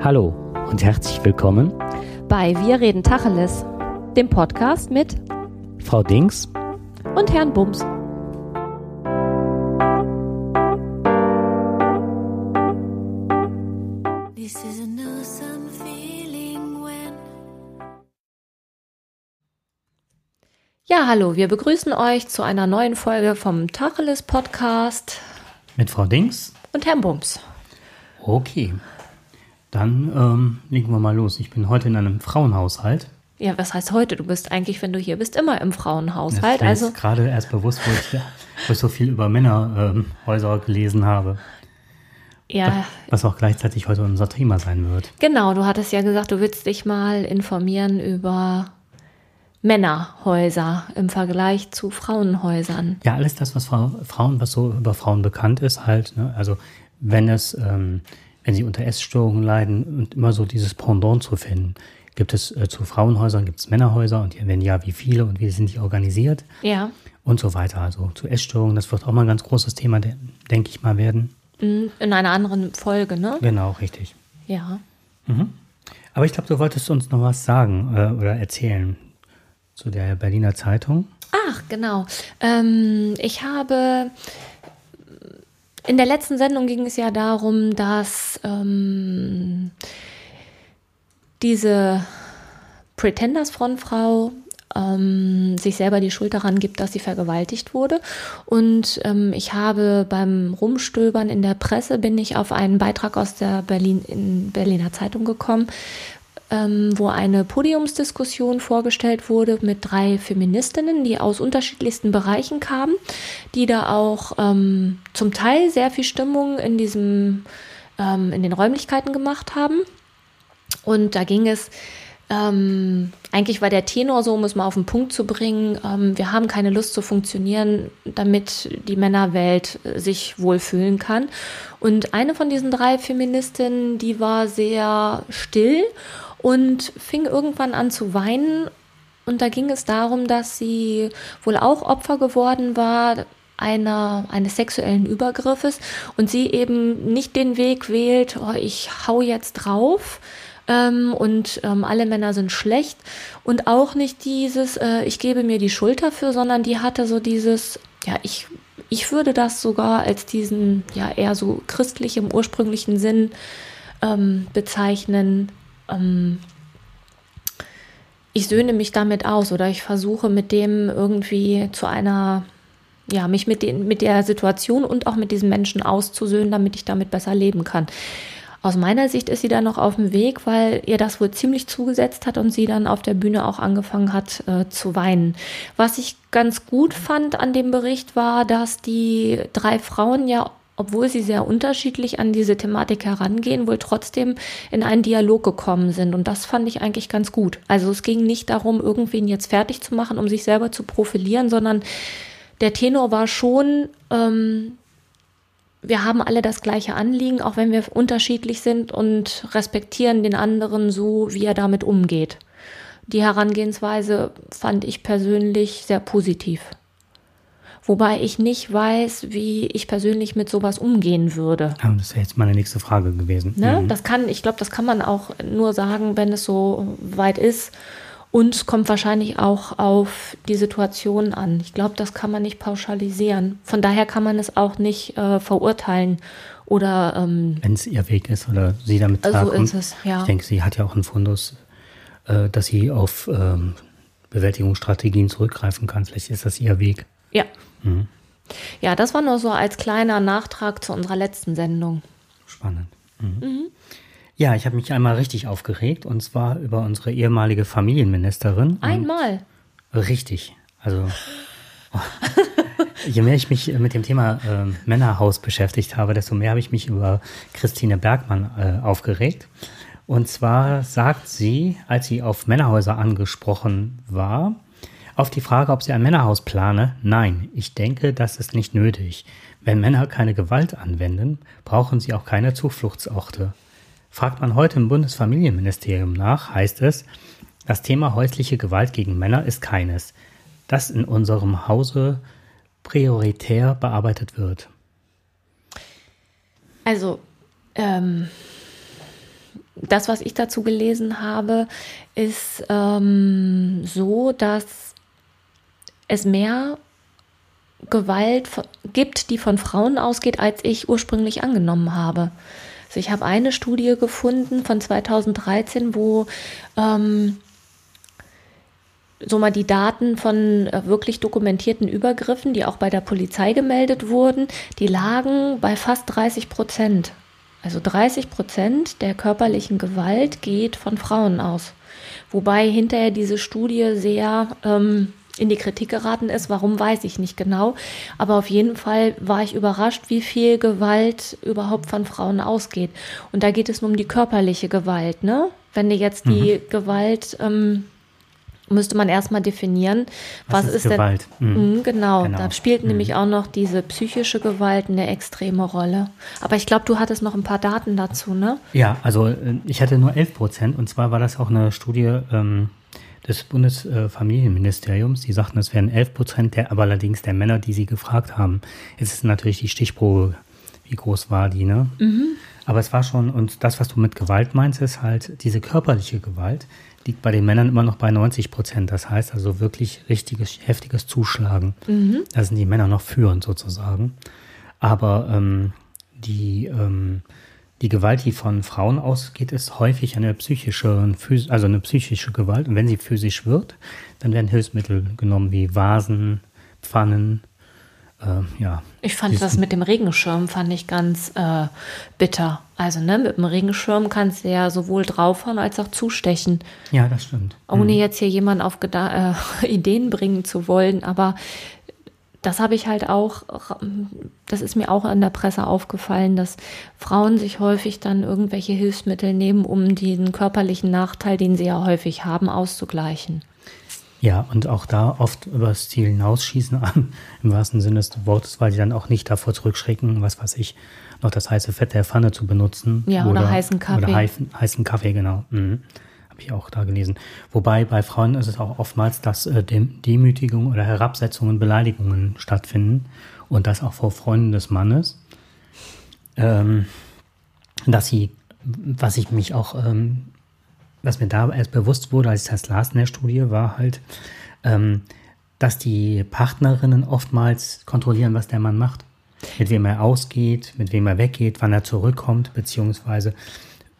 Hallo und herzlich willkommen bei Wir reden Tacheles, dem Podcast mit Frau Dings und Herrn Bums. Ja, hallo, wir begrüßen euch zu einer neuen Folge vom Tacheles Podcast mit Frau Dings und Herrn Bums. Okay, dann ähm, legen wir mal los. Ich bin heute in einem Frauenhaushalt. Ja, was heißt heute? Du bist eigentlich, wenn du hier bist, immer im Frauenhaushalt. Das also gerade erst bewusst, wo ich, wo ich so viel über Männerhäuser ähm, gelesen habe. Ja. Was auch gleichzeitig heute unser Thema sein wird. Genau, du hattest ja gesagt, du willst dich mal informieren über Männerhäuser im Vergleich zu Frauenhäusern. Ja, alles das, was Frauen, was so über Frauen bekannt ist, halt. Ne? Also wenn es ähm, wenn sie unter Essstörungen leiden und immer so dieses Pendant zu finden. Gibt es äh, zu Frauenhäusern, gibt es Männerhäuser und wenn ja, wie viele und wie sind die organisiert? Ja. Und so weiter. Also zu Essstörungen, das wird auch mal ein ganz großes Thema, denke ich mal, werden. Mhm, in einer anderen Folge, ne? Genau, richtig. Ja. Mhm. Aber ich glaube, du wolltest uns noch was sagen äh, oder erzählen zu der Berliner Zeitung. Ach, genau. Ähm, ich habe in der letzten Sendung ging es ja darum, dass ähm, diese Pretenders-Frontfrau ähm, sich selber die Schuld daran gibt, dass sie vergewaltigt wurde. Und ähm, ich habe beim Rumstöbern in der Presse bin ich auf einen Beitrag aus der Berlin in Berliner Zeitung gekommen, ähm, wo eine Podiumsdiskussion vorgestellt wurde mit drei Feministinnen, die aus unterschiedlichsten Bereichen kamen, die da auch ähm, zum Teil sehr viel Stimmung in diesem, ähm, in den Räumlichkeiten gemacht haben. Und da ging es ähm, eigentlich war der Tenor so, um es mal auf den Punkt zu bringen, ähm, wir haben keine Lust zu funktionieren, damit die Männerwelt äh, sich wohlfühlen kann. Und eine von diesen drei Feministinnen, die war sehr still und fing irgendwann an zu weinen. Und da ging es darum, dass sie wohl auch Opfer geworden war einer, eines sexuellen Übergriffes und sie eben nicht den Weg wählt, oh, ich hau jetzt drauf, ähm, und ähm, alle Männer sind schlecht und auch nicht dieses, äh, ich gebe mir die Schuld dafür, sondern die hatte so dieses, ja, ich, ich würde das sogar als diesen, ja, eher so christlich im ursprünglichen Sinn ähm, bezeichnen, ähm, ich söhne mich damit aus oder ich versuche mit dem irgendwie zu einer, ja, mich mit, den, mit der Situation und auch mit diesem Menschen auszusöhnen, damit ich damit besser leben kann. Aus meiner Sicht ist sie da noch auf dem Weg, weil ihr das wohl ziemlich zugesetzt hat und sie dann auf der Bühne auch angefangen hat äh, zu weinen. Was ich ganz gut fand an dem Bericht war, dass die drei Frauen ja obwohl sie sehr unterschiedlich an diese Thematik herangehen, wohl trotzdem in einen Dialog gekommen sind. Und das fand ich eigentlich ganz gut. Also es ging nicht darum, irgendwen jetzt fertig zu machen, um sich selber zu profilieren, sondern der Tenor war schon, ähm, wir haben alle das gleiche Anliegen, auch wenn wir unterschiedlich sind und respektieren den anderen so, wie er damit umgeht. Die Herangehensweise fand ich persönlich sehr positiv. Wobei ich nicht weiß, wie ich persönlich mit sowas umgehen würde. Aber das wäre jetzt meine nächste Frage gewesen. Ne? Mhm. Das kann, ich glaube, das kann man auch nur sagen, wenn es so weit ist. Und es kommt wahrscheinlich auch auf die Situation an. Ich glaube, das kann man nicht pauschalisieren. Von daher kann man es auch nicht äh, verurteilen oder. Ähm, wenn es ihr Weg ist oder sie damit klarkommt. So ist es, ja. Ich denke, sie hat ja auch einen Fundus, äh, dass sie auf ähm, Bewältigungsstrategien zurückgreifen kann. Vielleicht ist das ihr Weg. Ja. Mhm. Ja, das war nur so als kleiner Nachtrag zu unserer letzten Sendung. Spannend. Mhm. Mhm. Ja, ich habe mich einmal richtig aufgeregt und zwar über unsere ehemalige Familienministerin. Einmal. Richtig. Also je mehr ich mich mit dem Thema äh, Männerhaus beschäftigt habe, desto mehr habe ich mich über Christine Bergmann äh, aufgeregt. Und zwar sagt sie, als sie auf Männerhäuser angesprochen war, auf die Frage, ob sie ein Männerhaus plane, nein, ich denke, das ist nicht nötig. Wenn Männer keine Gewalt anwenden, brauchen sie auch keine Zufluchtsorte. Fragt man heute im Bundesfamilienministerium nach, heißt es, das Thema häusliche Gewalt gegen Männer ist keines, das in unserem Hause prioritär bearbeitet wird. Also, ähm, das, was ich dazu gelesen habe, ist ähm, so, dass es mehr Gewalt gibt, die von Frauen ausgeht, als ich ursprünglich angenommen habe. Also ich habe eine Studie gefunden von 2013, wo ähm, so mal die Daten von äh, wirklich dokumentierten Übergriffen, die auch bei der Polizei gemeldet wurden, die lagen bei fast 30 Prozent. Also 30 Prozent der körperlichen Gewalt geht von Frauen aus. Wobei hinterher diese Studie sehr ähm, in die Kritik geraten ist. Warum weiß ich nicht genau. Aber auf jeden Fall war ich überrascht, wie viel Gewalt überhaupt von Frauen ausgeht. Und da geht es nur um die körperliche Gewalt, ne? Wenn du jetzt die mhm. Gewalt ähm, müsste man erstmal definieren, was, was ist, ist Gewalt? Denn, mhm. mhm. genau, genau, da spielt mhm. nämlich auch noch diese psychische Gewalt eine extreme Rolle. Aber ich glaube, du hattest noch ein paar Daten dazu, ne? Ja, also äh, ich hatte nur 11 Prozent und zwar war das auch eine Studie ähm, des Bundesfamilienministeriums. Die sagten, es wären 11 Prozent, der, aber allerdings der Männer, die sie gefragt haben. Es ist natürlich die Stichprobe, wie groß war die, ne? Mhm. Aber es war schon, und das, was du mit Gewalt meinst, ist halt diese körperliche Gewalt, liegt bei den Männern immer noch bei 90 Prozent. Das heißt also wirklich richtiges, heftiges Zuschlagen. Mhm. Da sind die Männer noch führend sozusagen. Aber ähm, die, ähm, die Gewalt, die von Frauen ausgeht, ist häufig eine psychische, also eine psychische Gewalt. Und wenn sie physisch wird, dann werden Hilfsmittel genommen wie Vasen, Pfannen, äh, ja. Ich fand das mit dem Regenschirm fand ich ganz äh, bitter. Also ne, mit dem Regenschirm kannst du ja sowohl draufhauen als auch zustechen. Ja, das stimmt. Ohne mhm. jetzt hier jemanden auf Geda äh, Ideen bringen zu wollen, aber das habe ich halt auch, das ist mir auch an der Presse aufgefallen, dass Frauen sich häufig dann irgendwelche Hilfsmittel nehmen, um den körperlichen Nachteil, den sie ja häufig haben, auszugleichen. Ja, und auch da oft übers Ziel hinausschießen, im wahrsten Sinne des Wortes, weil sie dann auch nicht davor zurückschrecken, was weiß ich, noch das heiße Fett der Pfanne zu benutzen. Ja, oder, oder heißen Kaffee. Oder heißen, heißen Kaffee, genau. Mhm. Habe ich auch da gelesen. Wobei bei Frauen ist es auch oftmals, dass äh, Demütigung oder Herabsetzungen, Beleidigungen stattfinden und das auch vor Freunden des Mannes. Ähm, dass sie, was ich mich auch ähm, was mir da erst bewusst wurde, als ich das las in der Studie, war halt, ähm, dass die Partnerinnen oftmals kontrollieren, was der Mann macht. Mit wem er ausgeht, mit wem er weggeht, wann er zurückkommt, beziehungsweise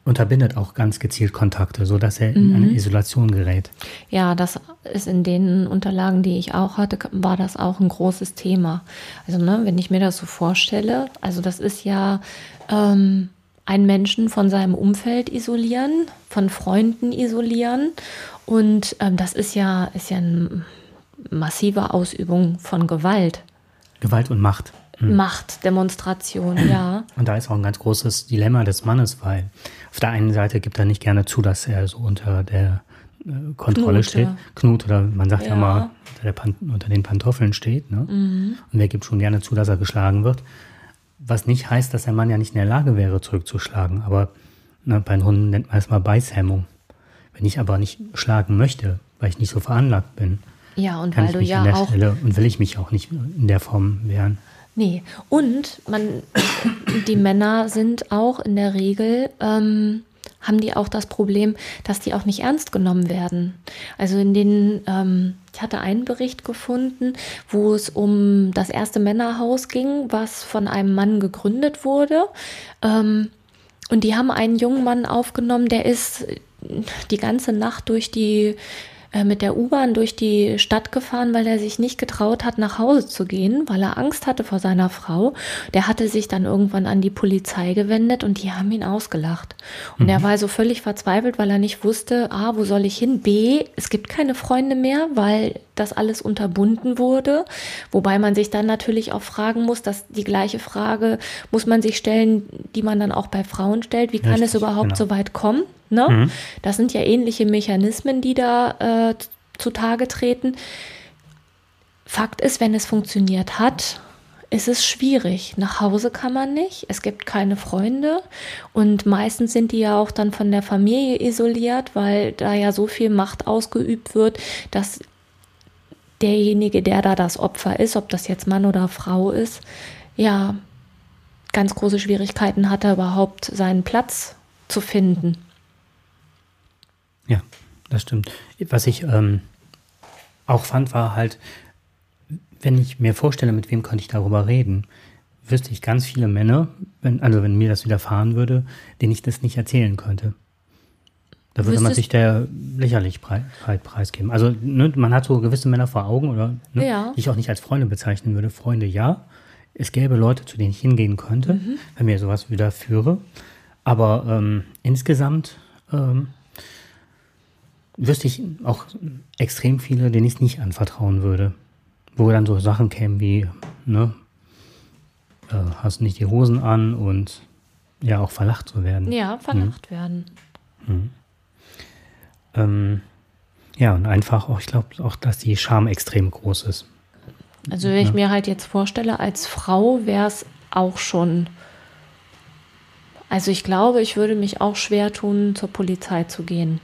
unterbindet auch ganz gezielt Kontakte, sodass er in eine mhm. Isolation gerät. Ja, das ist in den Unterlagen, die ich auch hatte, war das auch ein großes Thema. Also, ne, wenn ich mir das so vorstelle, also das ist ja ähm, einen Menschen von seinem Umfeld isolieren, von Freunden isolieren. Und ähm, das ist ja, ist ja eine massive Ausübung von Gewalt. Gewalt und Macht. Mhm. Machtdemonstration, ja. Und da ist auch ein ganz großes Dilemma des Mannes, weil auf der einen Seite gibt er nicht gerne zu, dass er so unter der äh, Kontrolle Knute. steht. Knut oder man sagt ja, ja mal, unter, unter, den Pantoffeln steht. Ne? Mhm. Und wer gibt schon gerne zu, dass er geschlagen wird? Was nicht heißt, dass der Mann ja nicht in der Lage wäre, zurückzuschlagen. Aber na, bei Hunden nennt man es mal Beißhemmung. Wenn ich aber nicht schlagen möchte, weil ich nicht so veranlagt bin, ja, und weil du ja auch Stelle, und will ich mich auch nicht in der Form wehren. Nee, und man, die Männer sind auch in der Regel ähm, haben die auch das Problem, dass die auch nicht ernst genommen werden. Also in den, ähm, ich hatte einen Bericht gefunden, wo es um das erste Männerhaus ging, was von einem Mann gegründet wurde. Ähm, und die haben einen jungen Mann aufgenommen, der ist die ganze Nacht durch die mit der U-Bahn durch die Stadt gefahren, weil er sich nicht getraut hat, nach Hause zu gehen, weil er Angst hatte vor seiner Frau. Der hatte sich dann irgendwann an die Polizei gewendet und die haben ihn ausgelacht. Und mhm. er war so völlig verzweifelt, weil er nicht wusste, A, wo soll ich hin? B, es gibt keine Freunde mehr, weil das alles unterbunden wurde. Wobei man sich dann natürlich auch fragen muss, dass die gleiche Frage muss man sich stellen, die man dann auch bei Frauen stellt. Wie kann Richtig, es überhaupt genau. so weit kommen? Ne? Mhm. Das sind ja ähnliche Mechanismen, die da äh, zutage treten. Fakt ist, wenn es funktioniert hat, ist es schwierig. Nach Hause kann man nicht, es gibt keine Freunde und meistens sind die ja auch dann von der Familie isoliert, weil da ja so viel Macht ausgeübt wird, dass derjenige, der da das Opfer ist, ob das jetzt Mann oder Frau ist, ja, ganz große Schwierigkeiten hat, er überhaupt seinen Platz zu finden. Ja, das stimmt. Was ich ähm, auch fand, war halt, wenn ich mir vorstelle, mit wem könnte ich darüber reden, wüsste ich ganz viele Männer, wenn, also wenn mir das widerfahren würde, denen ich das nicht erzählen könnte. Da würde man sich der Lächerlichkeit preisgeben. Also ne, man hat so gewisse Männer vor Augen, oder ne, Ja. die ich auch nicht als Freunde bezeichnen würde. Freunde ja. Es gäbe Leute, zu denen ich hingehen könnte, Mhm. wenn mir sowas widerführe. Aber ähm, insgesamt ähm, wüsste ich auch extrem viele, denen ich es nicht anvertrauen würde. Wo dann so Sachen kämen wie, ne, äh, hast nicht die Hosen an und ja, auch verlacht zu werden. Ja, verlacht werden. Ähm, ja, und einfach auch, ich glaube auch, dass die Scham extrem groß ist. Also wenn ich mir halt jetzt vorstelle, als Frau wäre es auch schon. Also ich glaube, ich würde mich auch schwer tun, zur Polizei zu gehen.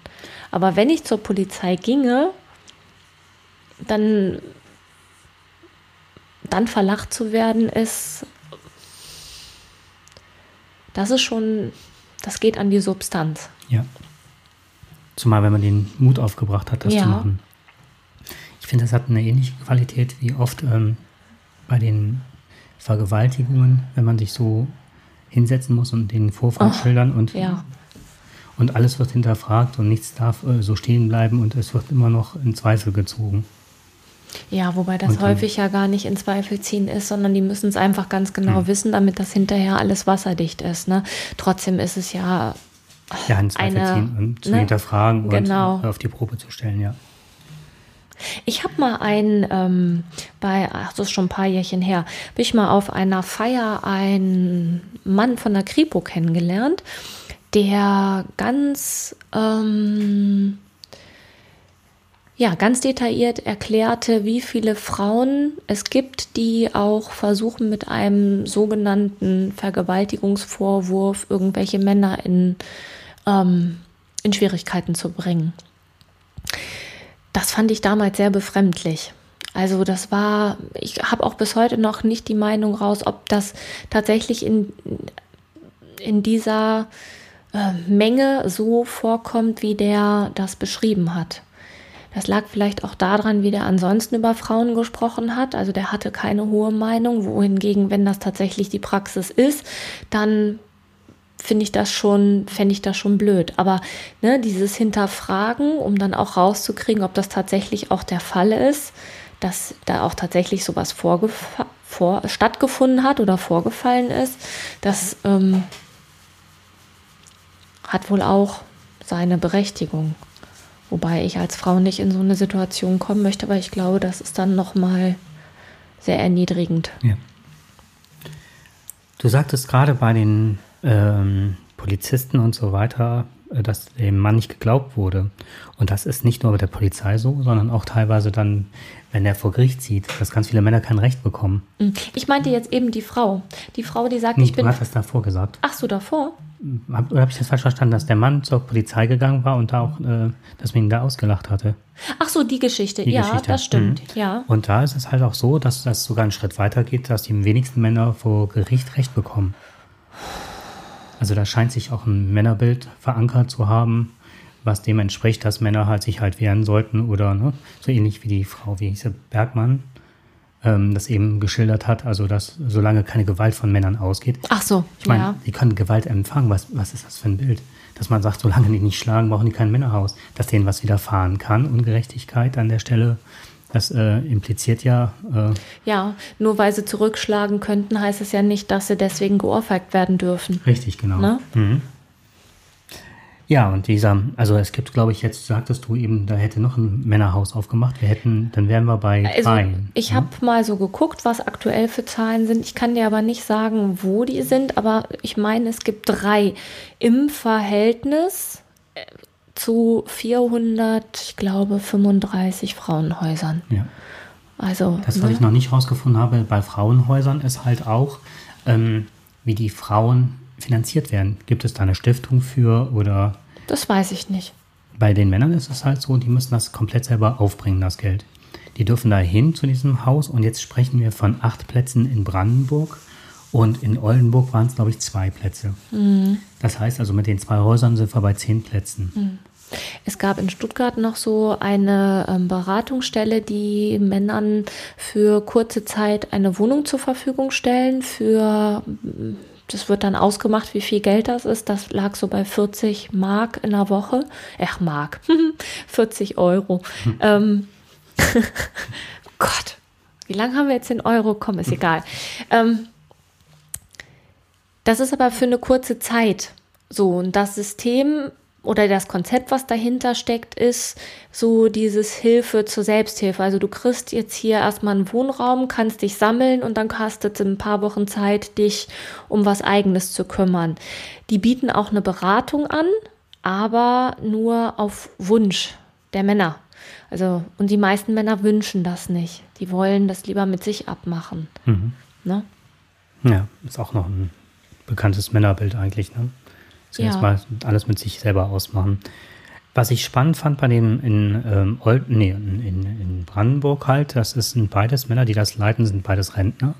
Aber wenn ich zur Polizei ginge, dann, dann verlacht zu werden, ist. Das ist schon. Das geht an die Substanz. Ja. Zumal, wenn man den Mut aufgebracht hat, das Ja. zu machen. Ich finde, das hat eine ähnliche Qualität wie oft ähm, bei den Vergewaltigungen, wenn man sich so hinsetzen muss und den Vorfall Ach, schildern und, Ja. Und alles wird hinterfragt und nichts darf äh, so stehen bleiben und es wird immer noch in Zweifel gezogen. Ja, wobei das Und häufig ja gar nicht in Zweifel ziehen ist, sondern die müssen es einfach ganz genau Hm. wissen, damit das hinterher alles wasserdicht ist. Ne? Trotzdem ist es ja, Ja, in Zweifel Eine, ziehen und zu ne? hinterfragen Genau. und auf die Probe zu stellen, ja. ich habe mal einen, ähm, bei, ach, das ist schon ein paar Jährchen her, habe ich mal auf einer Feier einen Mann von der Kripo kennengelernt, der ganz, ähm, ja, ganz detailliert erklärte, wie viele Frauen es gibt, die auch versuchen, mit einem sogenannten Vergewaltigungsvorwurf irgendwelche Männer in, ähm, in Schwierigkeiten zu bringen. Das fand ich damals sehr befremdlich. Also das war, ich habe auch bis heute noch nicht die Meinung raus, ob das tatsächlich in, in dieser äh, Menge so vorkommt, wie der das beschrieben hat. Das lag vielleicht auch daran, wie der ansonsten über Frauen gesprochen hat. Also der hatte keine hohe Meinung, wohingegen, wenn das tatsächlich die Praxis ist, dann finde ich das schon, fände ich das schon blöd. Aber ne, dieses Hinterfragen, um dann auch rauszukriegen, ob das tatsächlich auch der Fall ist, dass da auch tatsächlich sowas vor, stattgefunden hat oder vorgefallen ist, das ähm, hat wohl auch seine Berechtigung. Wobei ich als Frau nicht in so eine Situation kommen möchte, weil ich glaube, das ist dann nochmal sehr erniedrigend. Ja. Du sagtest gerade bei den ähm, Polizisten und so weiter, äh, dass dem Mann nicht geglaubt wurde. Und das ist nicht nur bei der Polizei so, sondern auch teilweise dann, wenn er vor Gericht zieht, dass ganz viele Männer kein Recht bekommen. Ich meinte jetzt eben die Frau. Die Frau, die sagt, Nee, ich du bin. hast das davor gesagt. Ach so, davor? Hab, oder habe ich das falsch verstanden, dass der Mann zur Polizei gegangen war und da auch, äh, dass man ihn da ausgelacht hatte? Ach so, die Geschichte. Die ja, Geschichte. das stimmt. Mhm. Ja. Und da ist es halt auch so, dass das sogar einen Schritt weiter geht, dass die wenigsten Männer vor Gericht Recht bekommen. Also da scheint sich auch ein Männerbild verankert zu haben, was dem entspricht, dass Männer halt sich halt wehren sollten oder ne, so ähnlich wie die Frau, wie hieß sie, Bergmann, ähm, das eben geschildert hat, also dass solange keine Gewalt von Männern ausgeht. Ach so, Ich meine, ja. die können Gewalt empfangen. Was, was ist das für ein Bild? Dass man sagt, solange die nicht schlagen, brauchen die kein Männerhaus. Dass denen was widerfahren kann, Ungerechtigkeit an der Stelle, das äh, impliziert ja, äh, Ja, nur weil sie zurückschlagen könnten, heißt es ja nicht, dass sie deswegen geohrfeigt werden dürfen. richtig, genau. Ne? Mhm. Ja, und dieser, also es gibt, glaube ich, jetzt sagtest du eben, da hätte noch ein Männerhaus aufgemacht. Wir hätten, dann wären wir bei Also drei. ich habe mal so geguckt, was aktuell für Zahlen sind. Ich kann dir aber nicht sagen, wo die sind, aber ich meine, es gibt drei im Verhältnis äh, zu 400, ich glaube, 35 Frauenhäusern. Ja. Also Das, was ne? ich noch nicht rausgefunden habe bei Frauenhäusern, ist halt auch, ähm, wie die Frauen finanziert werden. Gibt es da eine Stiftung für oder das weiß ich nicht. bei den Männern ist es halt so, die müssen das komplett selber aufbringen, das Geld. Die dürfen da hin zu diesem Haus und jetzt sprechen wir von acht Plätzen in Brandenburg und in Oldenburg waren es, glaube ich, zwei Plätze. Das heißt also, mit den zwei Häusern sind wir bei zehn Plätzen. Es gab in Stuttgart noch so eine ähm, Beratungsstelle, die Männern für kurze Zeit eine Wohnung zur Verfügung stellen. Für das wird dann ausgemacht, wie viel Geld das ist. Das lag so bei 40 Mark in der Woche. Ach, Mark. 40 Euro. Hm. Ähm, Gott, wie lange haben wir jetzt in Euro? Komm, ist egal. Ähm, das ist aber für eine kurze Zeit so. Und das System oder das Konzept, was dahinter steckt, ist so dieses Hilfe zur Selbsthilfe. Also du kriegst jetzt hier erstmal einen Wohnraum, kannst dich sammeln und dann hast du in ein paar Wochen Zeit, dich um was eigenes zu kümmern. Die bieten auch eine Beratung an, aber nur auf Wunsch der Männer. Also, und die meisten Männer wünschen das nicht. Die wollen das lieber mit sich abmachen. Mhm. Ne? Ja, ist auch noch ein bekanntes Männerbild eigentlich, ne? Zuerst ja. mal alles mit sich selber ausmachen. Was ich spannend fand bei den in, ähm, Old, nee, in, in, Brandenburg halt, das sind beides Männer, die das leiten, sind beides Rentner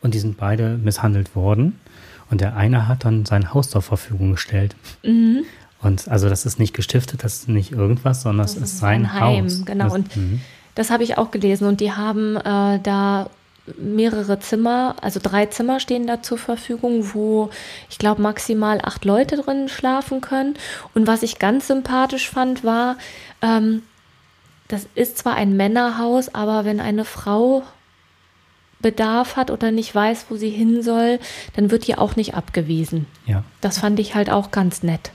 und die sind beide misshandelt worden. Und der eine hat dann sein Haus zur Verfügung gestellt. Mhm. Und also das ist nicht gestiftet, das ist nicht irgendwas, sondern das, das ist sein Heim. Haus. Genau. Das, und mhm. das habe ich auch gelesen. Und die haben äh, da mehrere Zimmer, also drei Zimmer stehen da zur Verfügung, wo ich glaube maximal acht Leute drin schlafen können. Und was ich ganz sympathisch fand, war, ähm, das ist zwar ein Männerhaus, aber wenn eine Frau Bedarf hat oder nicht weiß, wo sie hin soll, dann wird die auch nicht abgewiesen. Ja. Das fand ich halt auch ganz nett.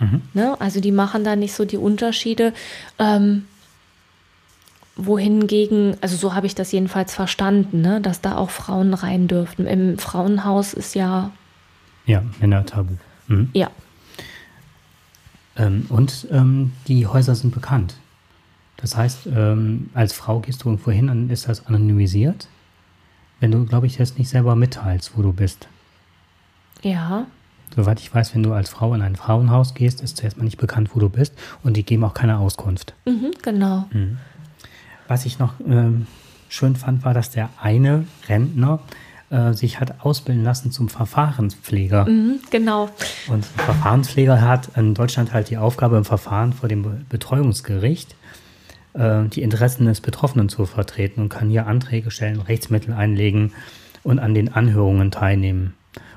Mhm. Ne? Also die machen da nicht so die Unterschiede. Ähm, wohingegen, also so habe ich das jedenfalls verstanden, ne, dass da auch Frauen rein dürften. Im Frauenhaus ist ja. Ja, Männer-Tabu. Mhm. Ja. Ähm, und ähm, die Häuser sind bekannt. Das heißt, ähm, als Frau gehst du irgendwo hin, dann ist das anonymisiert. Wenn du, glaube ich, das nicht selber mitteilst, wo du bist. Ja. Soweit ich weiß, wenn du als Frau in ein Frauenhaus gehst, ist zuerst mal nicht bekannt, wo du bist und die geben auch keine Auskunft. Mhm, genau. Mhm. Was ich noch ähm, schön fand, war, dass der eine Rentner äh, sich hat ausbilden lassen zum Verfahrenspfleger. Mhm, genau. Und ein Verfahrenspfleger hat in Deutschland halt die Aufgabe im Verfahren vor dem Betreuungsgericht äh, die Interessen des Betroffenen zu vertreten und kann hier Anträge stellen, Rechtsmittel einlegen und an den Anhörungen teilnehmen.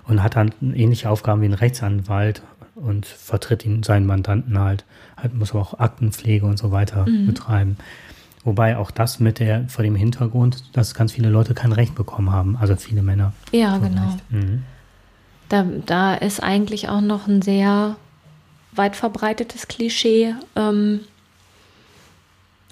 Und hat dann ähnliche Aufgaben wie ein Rechtsanwalt und vertritt ihn, seinen Mandanten halt. halt muss aber auch Aktenpflege und so weiter mhm. betreiben. Wobei auch das mit der, vor dem Hintergrund, dass ganz viele Leute kein Recht bekommen haben, also viele Männer. Ja, genau. Mhm. Da, da ist eigentlich auch noch ein sehr weit verbreitetes Klischee. Ähm,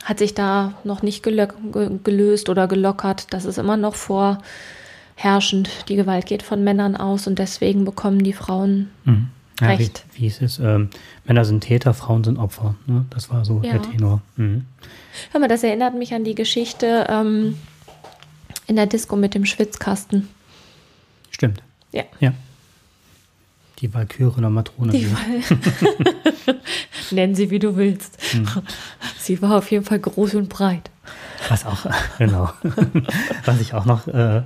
hat sich da noch nicht gelöst oder gelockert. Das ist immer noch vorherrschend. Die Gewalt geht von Männern aus und deswegen bekommen die Frauen mhm. Ja, Recht. Wie, wie es ist, ähm, Männer sind Täter, Frauen sind Opfer. Ne? Das war so ja. der Tenor. Mhm. Hör mal, das erinnert mich an die Geschichte ähm, in der Disco mit dem Schwitzkasten. Stimmt. Ja. Ja. Die Walküre oder Matrone. Die Wal Nenn sie, wie du willst. Hm. Sie war auf jeden Fall groß und breit. Was auch, genau. Was ich auch noch äh,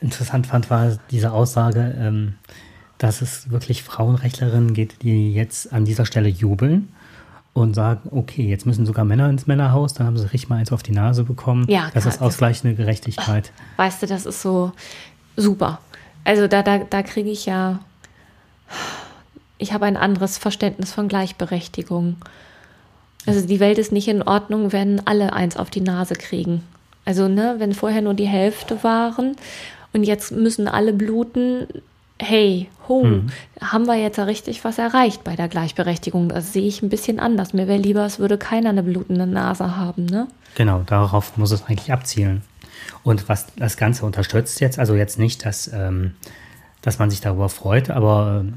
interessant fand, war diese Aussage, ähm, dass es wirklich Frauenrechtlerinnen gibt, die jetzt an dieser Stelle jubeln und sagen, okay, jetzt müssen sogar Männer ins Männerhaus, dann haben sie richtig mal eins auf die Nase bekommen. Ja, das ist ausgleichende Gerechtigkeit. Weißt du, das ist so super. Also da, da, da kriege ich ja, ich habe ein anderes Verständnis von Gleichberechtigung. Also die Welt ist nicht in Ordnung, wenn alle eins auf die Nase kriegen. Also ne, wenn vorher nur die Hälfte waren und jetzt müssen alle bluten, hey, ho, hm. haben wir jetzt richtig was erreicht bei der Gleichberechtigung? Das sehe ich ein bisschen anders. Mir wäre lieber, es würde keiner eine blutende Nase haben, ne? Genau, darauf muss es eigentlich abzielen. Und was das Ganze unterstützt jetzt, also jetzt nicht, dass, ähm, dass man sich darüber freut, aber äh,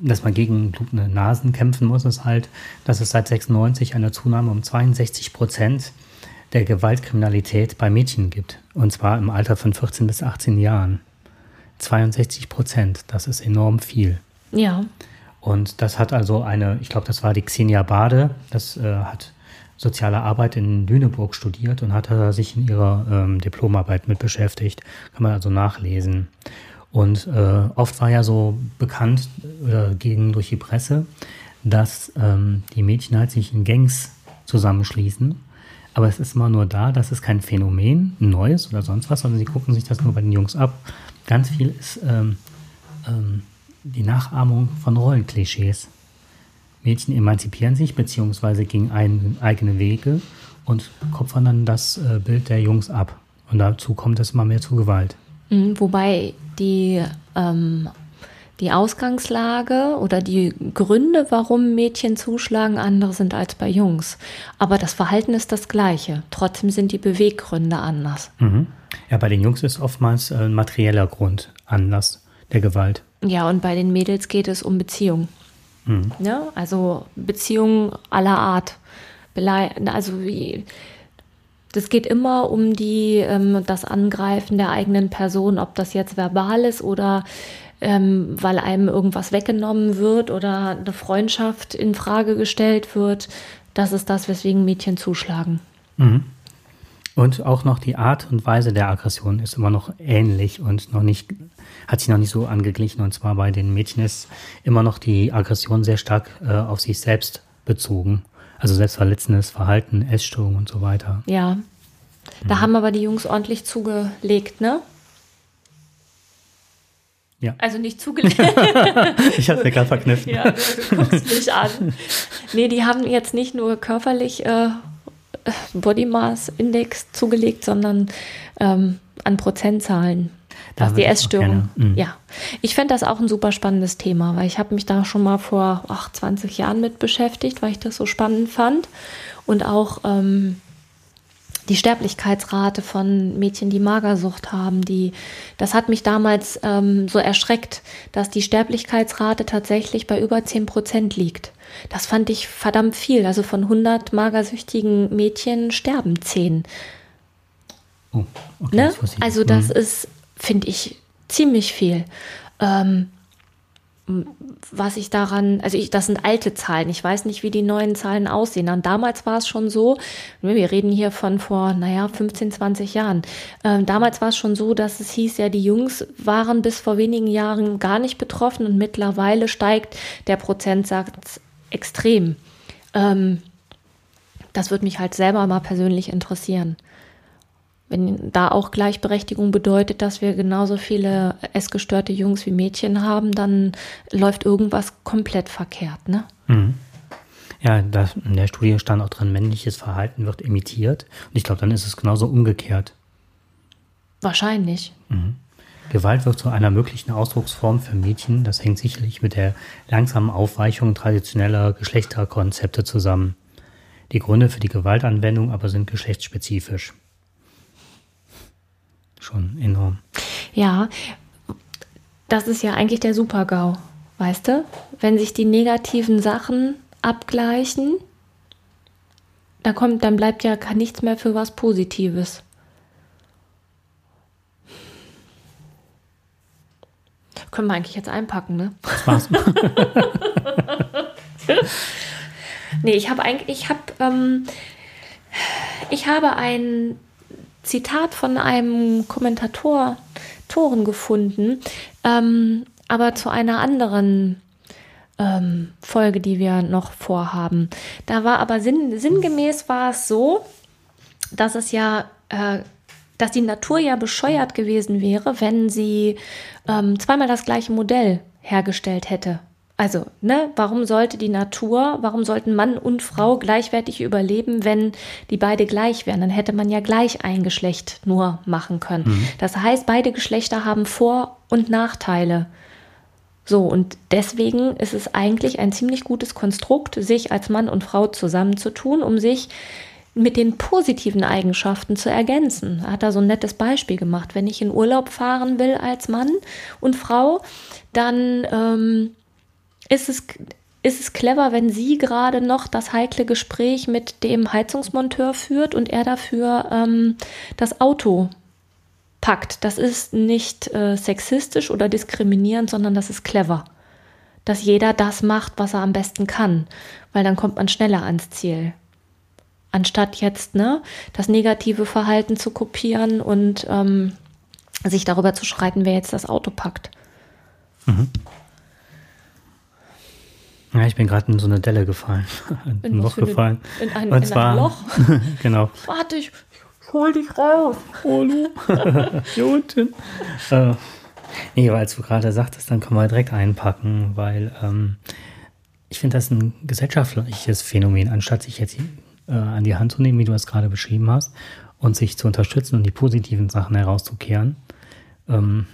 dass man gegen blutende Nasen kämpfen muss, ist halt, dass es seit 96 eine Zunahme um 62 Prozent der Gewaltkriminalität bei Mädchen gibt. Und zwar im Alter von 14 bis 18 Jahren. 62 Prozent, das ist enorm viel. Ja. Und das hat also eine, ich glaube, das war die Xenia Bade, das äh, hat soziale Arbeit in Lüneburg studiert und hat sich in ihrer ähm, Diplomarbeit mit beschäftigt. Kann man also nachlesen. Und äh, oft war ja so bekannt oder äh, gegen durch die Presse, dass ähm, die Mädchen halt sich in Gangs zusammenschließen. Aber es ist immer nur da, das ist kein Phänomen, ein neues oder sonst was, sondern sie gucken sich das nur bei den Jungs ab. Ganz viel ist ähm, ähm, die Nachahmung von Rollenklischees. Mädchen emanzipieren sich beziehungsweise gehen ein, eigene Wege und kopfern dann das äh, Bild der Jungs ab. Und dazu kommt es immer mehr zu Gewalt. Mhm, wobei die, ähm, die Ausgangslage oder die Gründe, warum Mädchen zuschlagen, andere sind als bei Jungs. Aber das Verhalten ist das gleiche. Trotzdem sind die Beweggründe anders. Mhm. Ja, bei den Jungs ist oftmals ein materieller Grund Anlass der Gewalt. Ja, und bei den Mädels geht es um Beziehung. Mhm. Ja, also Beziehungen aller Art. Also wie das geht immer um die, ähm, das Angreifen der eigenen Person, ob das jetzt verbal ist oder ähm, weil einem irgendwas weggenommen wird oder eine Freundschaft in Frage gestellt wird. Das ist das, weswegen Mädchen zuschlagen. Mhm. Und auch noch die Art und Weise der Aggression ist immer noch ähnlich und noch nicht, hat sich noch nicht so angeglichen. Und zwar bei den Mädchen ist immer noch die Aggression sehr stark äh, auf sich selbst bezogen. Also selbstverletzendes Verhalten, Essstörung und so weiter. Ja. Da mhm. haben aber die Jungs ordentlich zugelegt, ne? Ja. Also nicht zugelegt. ich hatte mir gerade verkniffen. Ja, du, du, guckst mich an. Nee, die haben jetzt nicht nur körperlich äh, Body Mass Index zugelegt, sondern ähm, an Prozentzahlen was die Essstörung. Mhm. Ja, ich fände das auch ein super spannendes Thema, weil ich habe mich da schon mal vor ach, 20 Jahren mit beschäftigt, weil ich das so spannend fand. Und auch ähm, die Sterblichkeitsrate von Mädchen, die Magersucht haben, die, das hat mich damals ähm, so erschreckt, dass die Sterblichkeitsrate tatsächlich bei über 10 Prozent liegt. Das fand ich verdammt viel. Also von 100 magersüchtigen Mädchen sterben 10. Oh, okay, ne? Das also das mhm. ist finde ich ziemlich viel. Ähm, was ich daran, also ich, das sind alte Zahlen. Ich weiß nicht, wie die neuen Zahlen aussehen. Und damals war es schon so, wir reden hier von vor, naja, 15, 20 Jahren. Ähm, damals war es schon so, dass es hieß, ja, die Jungs waren bis vor wenigen Jahren gar nicht betroffen und mittlerweile steigt der Prozentsatz extrem. Ähm, das würde mich halt selber mal persönlich interessieren. Wenn da auch Gleichberechtigung bedeutet, dass wir genauso viele essgestörte Jungs wie Mädchen haben, dann läuft irgendwas komplett verkehrt, ne? Mhm. Ja, das, in der Studie stand auch drin, männliches Verhalten wird imitiert. Und ich glaube, dann ist es genauso umgekehrt. Wahrscheinlich. Mhm. Gewalt wird zu einer möglichen Ausdrucksform für Mädchen. Das hängt sicherlich mit der langsamen Aufweichung traditioneller Geschlechterkonzepte zusammen. Die Gründe für die Gewaltanwendung aber sind geschlechtsspezifisch schon enorm. Ja, das ist ja eigentlich der Super-GAU, weißt du? Wenn sich die negativen Sachen abgleichen, dann kommt, dann bleibt ja nichts mehr für was Positives. Können wir eigentlich jetzt einpacken, ne? Das war's. nee, ich habe eigentlich, ich habe, ähm, ich habe ein Zitat von einem Kommentator Toren gefunden, ähm, aber zu einer anderen ähm, Folge, die wir noch vorhaben. Da war aber sinn, sinngemäß war es so, dass es ja, äh, dass die Natur ja bescheuert gewesen wäre, wenn sie ähm, zweimal das gleiche Modell hergestellt hätte. Also, ne, warum sollte die Natur, warum sollten Mann und Frau gleichwertig überleben, wenn die beide gleich wären? Dann hätte man ja gleich ein Geschlecht nur machen können. Mhm. Das heißt, beide Geschlechter haben Vor- und Nachteile. So, und deswegen ist es eigentlich ein ziemlich gutes Konstrukt, sich als Mann und Frau zusammenzutun, um sich mit den positiven Eigenschaften zu ergänzen. Er hat da so ein nettes Beispiel gemacht. Wenn ich in Urlaub fahren will als Mann und Frau, dann ähm, ist es, ist es clever, wenn sie gerade noch das heikle Gespräch mit dem Heizungsmonteur führt und er dafür ähm, das Auto packt. Das ist nicht äh, sexistisch oder diskriminierend, sondern das ist clever. Dass jeder das macht, was er am besten kann, weil dann kommt man schneller ans Ziel. Anstatt jetzt ne, das negative Verhalten zu kopieren und ähm, sich darüber zu schreiten, wer jetzt das Auto packt. Mhm. Ja, ich bin gerade in so eine Delle gefallen. In ein Loch gefallen. In ein, Und in zwar, ein Loch. genau. Warte, ich hol dich raus. Hallo. Hier unten. Äh, nee, weil du gerade sagtest, dann können wir direkt einpacken, weil ähm, ich finde das ein gesellschaftliches Phänomen, anstatt sich jetzt äh, an die Hand zu nehmen, wie du es gerade beschrieben hast, und sich zu unterstützen und die positiven Sachen herauszukehren, ähm,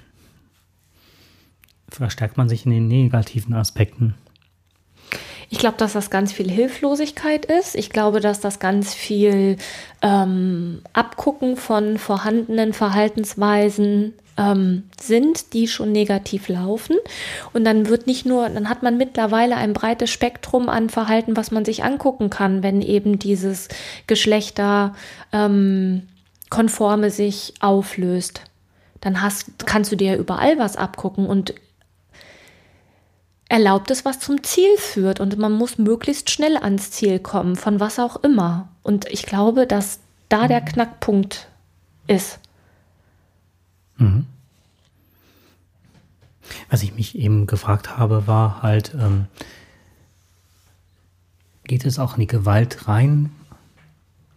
verstärkt man sich in den negativen Aspekten. Ich glaube, dass das ganz viel Hilflosigkeit ist. Ich glaube, dass das ganz viel ähm, Abgucken von vorhandenen Verhaltensweisen ähm, sind, die schon negativ laufen. Und dann wird nicht nur, dann hat man mittlerweile ein breites Spektrum an Verhalten, was man sich angucken kann, wenn eben dieses Geschlechter ähm, sich auflöst. Dann hast, kannst du dir überall was abgucken und erlaubt es, was zum Ziel führt. Und man muss möglichst schnell ans Ziel kommen, von was auch immer. Und ich glaube, dass da der Knackpunkt ist. Mhm. Was ich mich eben gefragt habe, war halt, ähm, geht es auch in die Gewalt rein,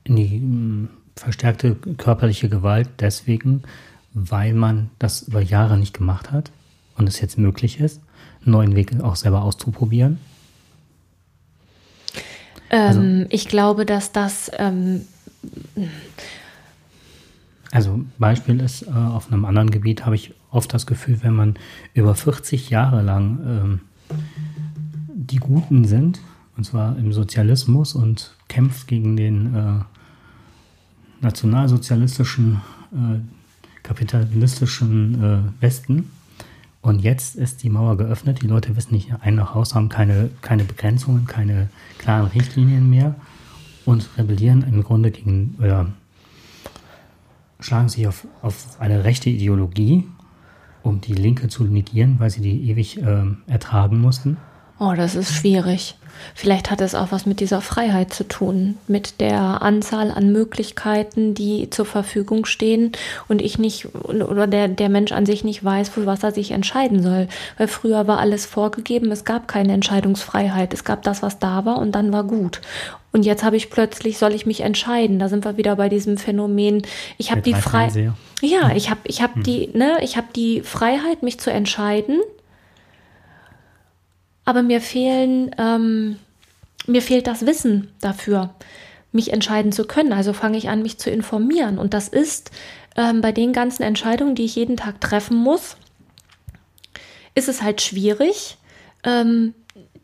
in die ähm, verstärkte körperliche Gewalt deswegen, weil man das über Jahre nicht gemacht hat und es jetzt möglich ist, neuen Weg auch selber auszuprobieren? Ähm, also, ich glaube, dass das ähm, also Beispiel ist, äh, auf einem anderen Gebiet habe ich oft das Gefühl, wenn man über 40 Jahre lang ähm, die Guten sind, und zwar im Sozialismus und kämpft gegen den äh, nationalsozialistischen, äh, kapitalistischen äh, Westen. Und jetzt ist die Mauer geöffnet. Die Leute wissen nicht ein nach Haus, haben keine, keine Begrenzungen, keine klaren Richtlinien mehr und rebellieren im Grunde gegen, oder schlagen sich auf, auf eine rechte Ideologie, um die Linke zu negieren, weil sie die ewig äh, ertragen mussten. Oh, das ist schwierig. Vielleicht hat es auch was mit dieser Freiheit zu tun, mit der Anzahl an Möglichkeiten, die zur Verfügung stehen und ich nicht oder der, der Mensch an sich nicht weiß, für was er sich entscheiden soll. Weil früher war alles vorgegeben, es gab keine Entscheidungsfreiheit, es gab das, was da war und dann war gut. Und jetzt habe ich plötzlich, soll ich mich entscheiden? Da sind wir wieder bei diesem Phänomen. Ich habe die Freiheit. Ja, ich habe ich hab hm. die, ne, ich habe die Freiheit, mich zu entscheiden aber mir fehlen, ähm, mir fehlt das Wissen dafür, mich entscheiden zu können. Also fange ich an, mich zu informieren. Und das ist ähm, bei den ganzen Entscheidungen, die ich jeden Tag treffen muss, ist es halt schwierig, ähm,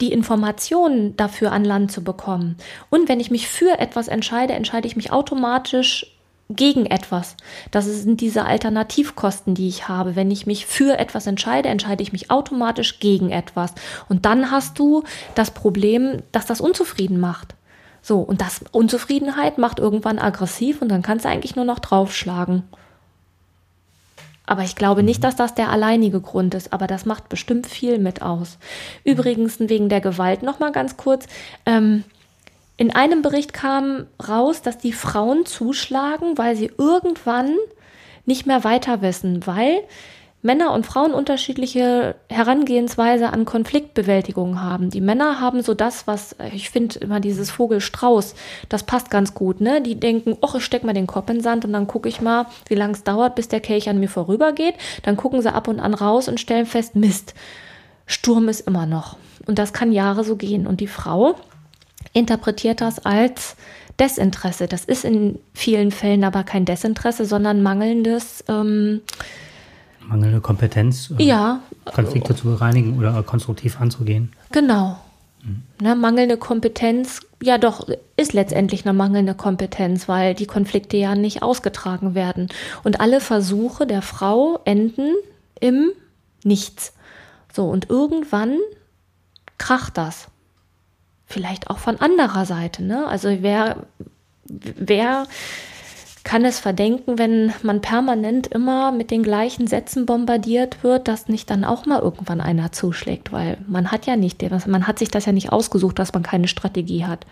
die Informationen dafür an Land zu bekommen. Und wenn ich mich für etwas entscheide, entscheide ich mich automatisch gegen etwas. Das sind diese Alternativkosten, die ich habe. Wenn ich mich für etwas entscheide, entscheide ich mich automatisch gegen etwas. Und dann hast du das Problem, dass das unzufrieden macht. So, und das Unzufriedenheit macht irgendwann aggressiv und dann kannst du eigentlich nur noch draufschlagen. Aber ich glaube nicht, mhm. dass das der alleinige Grund ist, aber das macht bestimmt viel mit aus. Übrigens wegen der Gewalt noch mal ganz kurz. Ähm, in einem Bericht kam raus, dass die Frauen zuschlagen, weil sie irgendwann nicht mehr weiter wissen, weil Männer und Frauen unterschiedliche Herangehensweise an Konfliktbewältigung haben. Die Männer haben so das, was ich finde immer dieses Vogelstrauß, das passt ganz gut. Ne? Die denken, ach, ich steck mal den Kopf in den Sand und dann gucke ich mal, wie lange es dauert, bis der Kelch an mir vorübergeht. Dann gucken sie ab und an raus und stellen fest, Mist, Sturm ist immer noch. Und das kann Jahre so gehen. Und die Frau interpretiert das als Desinteresse. Das ist in vielen Fällen aber kein Desinteresse, sondern mangelndes. Ähm, Mangelnde Kompetenz, äh, ja. Konflikte zu bereinigen oder konstruktiv anzugehen. Genau. Mhm. Ne, mangelnde Kompetenz, ja doch, ist letztendlich eine mangelnde Kompetenz, weil die Konflikte ja nicht ausgetragen werden. Und alle Versuche der Frau enden im Nichts. So, und irgendwann kracht das vielleicht auch von anderer Seite. Ne? Also wer, wer kann es verdenken, wenn man permanent immer mit den gleichen Sätzen bombardiert wird, dass nicht dann auch mal irgendwann einer zuschlägt, weil man hat ja nicht, man hat sich das ja nicht ausgesucht, dass man keine Strategie hat.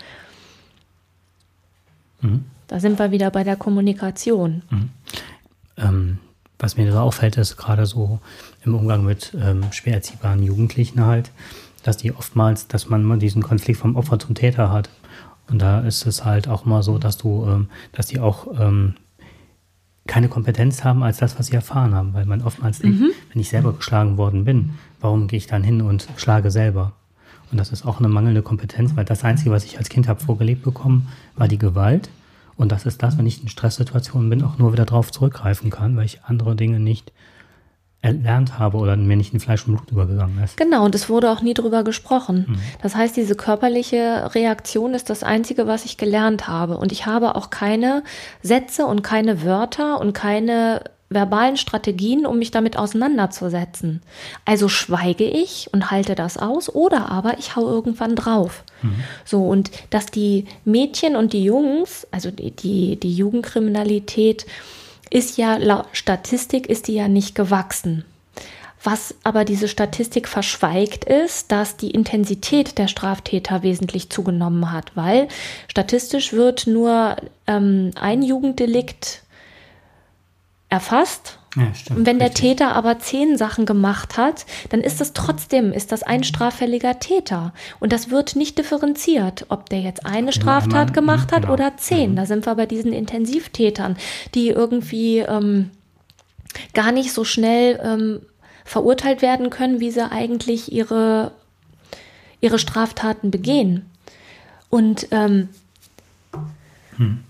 Mhm. Da sind wir wieder bei der Kommunikation. Mhm. Ähm, was mir da auffällt, ist gerade so im Umgang mit ähm, schwer erziehbaren Jugendlichen halt, dass die oftmals, dass man diesen Konflikt vom Opfer zum Täter hat. Und da ist es halt auch mal so, dass du, ähm, dass die auch ähm, keine Kompetenz haben als das, was sie erfahren haben, weil man oftmals denkt, mhm. wenn ich selber geschlagen worden bin, warum gehe ich dann hin und schlage selber? Und das ist auch eine mangelnde Kompetenz, weil das Einzige, was ich als Kind habe vorgelebt bekommen, war die Gewalt. Und das ist das, wenn ich in Stresssituationen bin, auch nur wieder darauf zurückgreifen kann, weil ich andere Dinge nicht erlernt habe oder mir nicht in Fleisch und Blut übergegangen ist. Genau, und es wurde auch nie drüber gesprochen. Mhm. Das heißt, diese körperliche Reaktion ist das Einzige, was ich gelernt habe. Und ich habe auch keine Sätze und keine Wörter und keine verbalen Strategien, um mich damit auseinanderzusetzen. Also schweige ich und halte das aus oder aber ich hau irgendwann drauf. Mhm. So, und dass die Mädchen und die Jungs, also die, die, die Jugendkriminalität, ist ja laut Statistik ist die ja nicht gewachsen. Was aber diese Statistik verschweigt, ist, dass die Intensität der Straftäter wesentlich zugenommen hat, weil statistisch wird nur ähm, ein Jugenddelikt erfasst. Ja, stimmt, und wenn der richtig. Täter aber zehn Sachen gemacht hat, dann ist das trotzdem, ist das ein straffälliger Täter. Und das wird nicht differenziert, ob der jetzt eine Straftat einmal, gemacht hat genau. oder zehn. Mhm. Da sind wir bei diesen Intensivtätern, die irgendwie ähm, gar nicht so schnell ähm, verurteilt werden können, wie sie eigentlich ihre, ihre Straftaten begehen. Und ähm, hm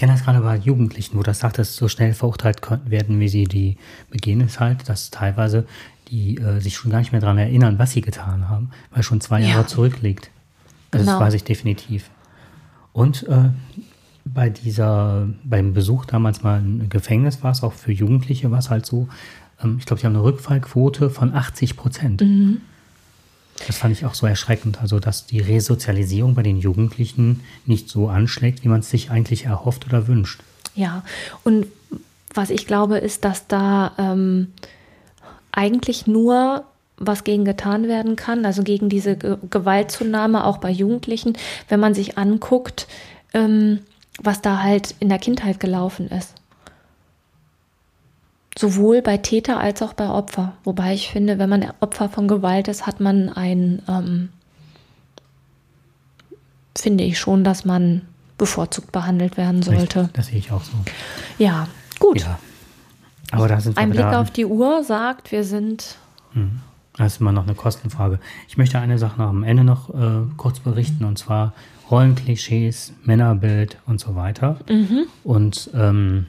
kenne das gerade bei Jugendlichen, wo das sagt, dass so schnell verurteilt werden, wie sie die begehen, ist halt, dass teilweise die äh, sich schon gar nicht mehr daran erinnern, was sie getan haben, weil schon zwei Jahre zurückliegt. Also genau. Das weiß ich definitiv. Und äh, bei dieser, beim Besuch damals mal im Gefängnis war es auch für Jugendliche, war es halt so, ähm, ich glaube, die haben eine Rückfallquote von 80 Prozent. Mhm. Das fand ich auch so erschreckend, also dass die Resozialisierung bei den Jugendlichen nicht so anschlägt, wie man es sich eigentlich erhofft oder wünscht. Ja, und was ich glaube, ist, dass da ähm, eigentlich nur was gegen getan werden kann, also gegen diese Ge Gewaltzunahme auch bei Jugendlichen, wenn man sich anguckt, ähm, was da halt in der Kindheit gelaufen ist. Sowohl bei Täter als auch bei Opfer. Wobei ich finde, wenn man Opfer von Gewalt ist, hat man ein, ähm, finde ich schon, dass man bevorzugt behandelt werden sollte. Richtig, das sehe ich auch so. Ja, gut. Ja. Aber da sind Ein Blick auf die Uhr sagt, wir sind. Hm. Das ist immer noch eine Kostenfrage. Ich möchte eine Sache noch am Ende noch äh, kurz berichten, und zwar Rollenklischees, Männerbild und so weiter. Mhm. Und ähm,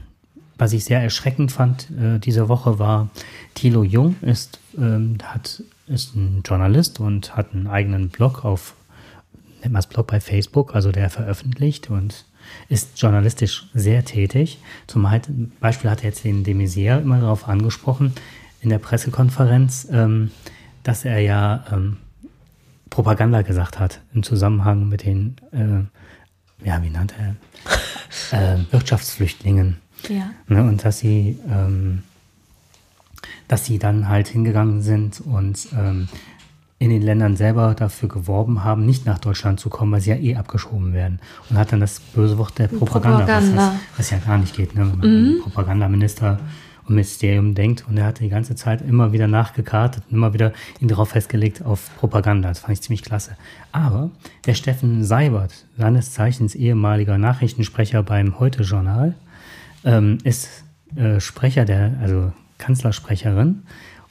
was ich sehr erschreckend fand äh, diese Woche war, Thilo Jung ist, ähm, hat, ist ein Journalist und hat einen eigenen Blog auf, nennt man es Blog bei Facebook, also der veröffentlicht und ist journalistisch sehr tätig. Zum Beispiel hat er jetzt den de Maizière immer darauf angesprochen in der Pressekonferenz, ähm, dass er ja ähm, Propaganda gesagt hat im Zusammenhang mit den, äh, ja, wie nannte er, äh, Wirtschaftsflüchtlingen. Ja. Ne, und dass sie, ähm, dass sie dann halt hingegangen sind und ähm, in den Ländern selber dafür geworben haben, nicht nach Deutschland zu kommen, weil sie ja eh abgeschoben werden. Und hat dann das böse Wort der Propaganda, Propaganda. Was, was, ja gar nicht geht, ne? wenn man mhm. Propagandaminister und Ministerium denkt. Und er hat die ganze Zeit immer wieder nachgekartet und immer wieder ihn darauf festgelegt auf Propaganda. Das fand ich ziemlich klasse. Aber der Steffen Seibert, seines Zeichens ehemaliger Nachrichtensprecher beim Heute-Journal, ähm, ist äh, Sprecher der, also Kanzlersprecherin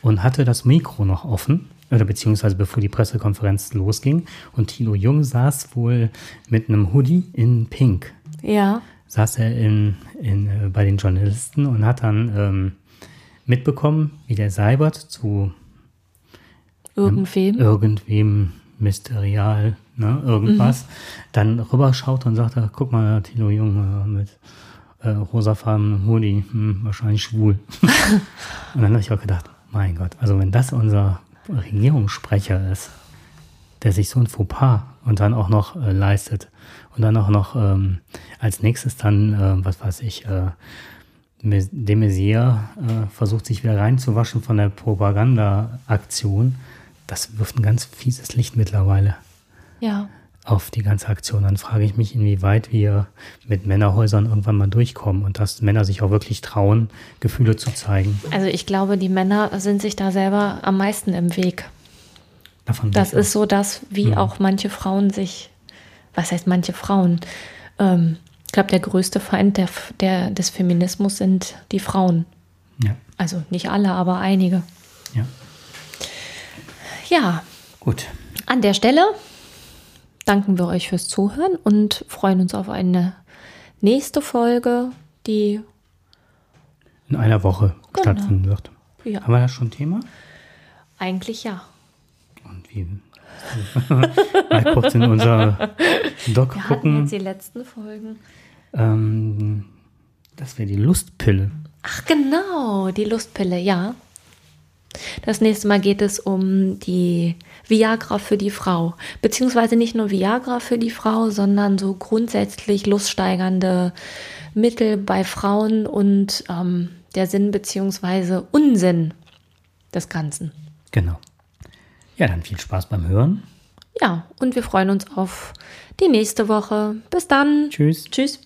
und hatte das Mikro noch offen, oder beziehungsweise bevor die Pressekonferenz losging. Und Tilo Jung saß wohl mit einem Hoodie in Pink. Ja. Saß er in, in, äh, bei den Journalisten und hat dann ähm, mitbekommen, wie der Seibert zu irgendwem, ähm, irgendwem mysterial, ne, irgendwas, mhm. dann rüberschaut und sagt, guck mal, Tilo Jung mit äh, rosafarbenen Hoodie, hm, wahrscheinlich schwul. und dann habe ich auch gedacht, mein Gott, also wenn das unser Regierungssprecher ist, der sich so ein Fauxpas und dann auch noch äh, leistet und dann auch noch ähm, als nächstes dann, äh, was weiß ich, äh, de Maizière äh, versucht sich wieder reinzuwaschen von der Propaganda-Aktion, das wirft ein ganz fieses Licht mittlerweile. Ja auf die ganze Aktion. Dann frage ich mich, inwieweit wir mit Männerhäusern irgendwann mal durchkommen und dass Männer sich auch wirklich trauen, Gefühle zu zeigen. Also ich glaube, die Männer sind sich da selber am meisten im Weg. Davon Das ist so das, wie Mhm. auch manche Frauen sich, was heißt manche Frauen? Ähm, ich glaube, der größte Feind der, der, des Feminismus sind die Frauen. Ja, Also nicht alle, aber einige. ja. Ja, Gut. an der Stelle danken wir euch fürs Zuhören und freuen uns auf eine nächste Folge, die In einer Woche Genau. stattfinden wird. Ja. Haben wir da schon ein Thema? eigentlich ja. Und wie? Mal kurz in unser Doc Wir hatten gucken. jetzt die letzten Folgen. Ähm, das wäre die Lustpille. Ach genau, die Lustpille, ja. Das nächste Mal geht es um die Viagra für die Frau. Beziehungsweise nicht nur Viagra für die Frau, sondern so grundsätzlich luststeigernde Mittel bei Frauen und ähm, der Sinn beziehungsweise Unsinn des Ganzen. Genau. Ja, dann viel Spaß beim Hören. Ja, und wir freuen uns auf die nächste Woche. Bis dann. Tschüss. Tschüss.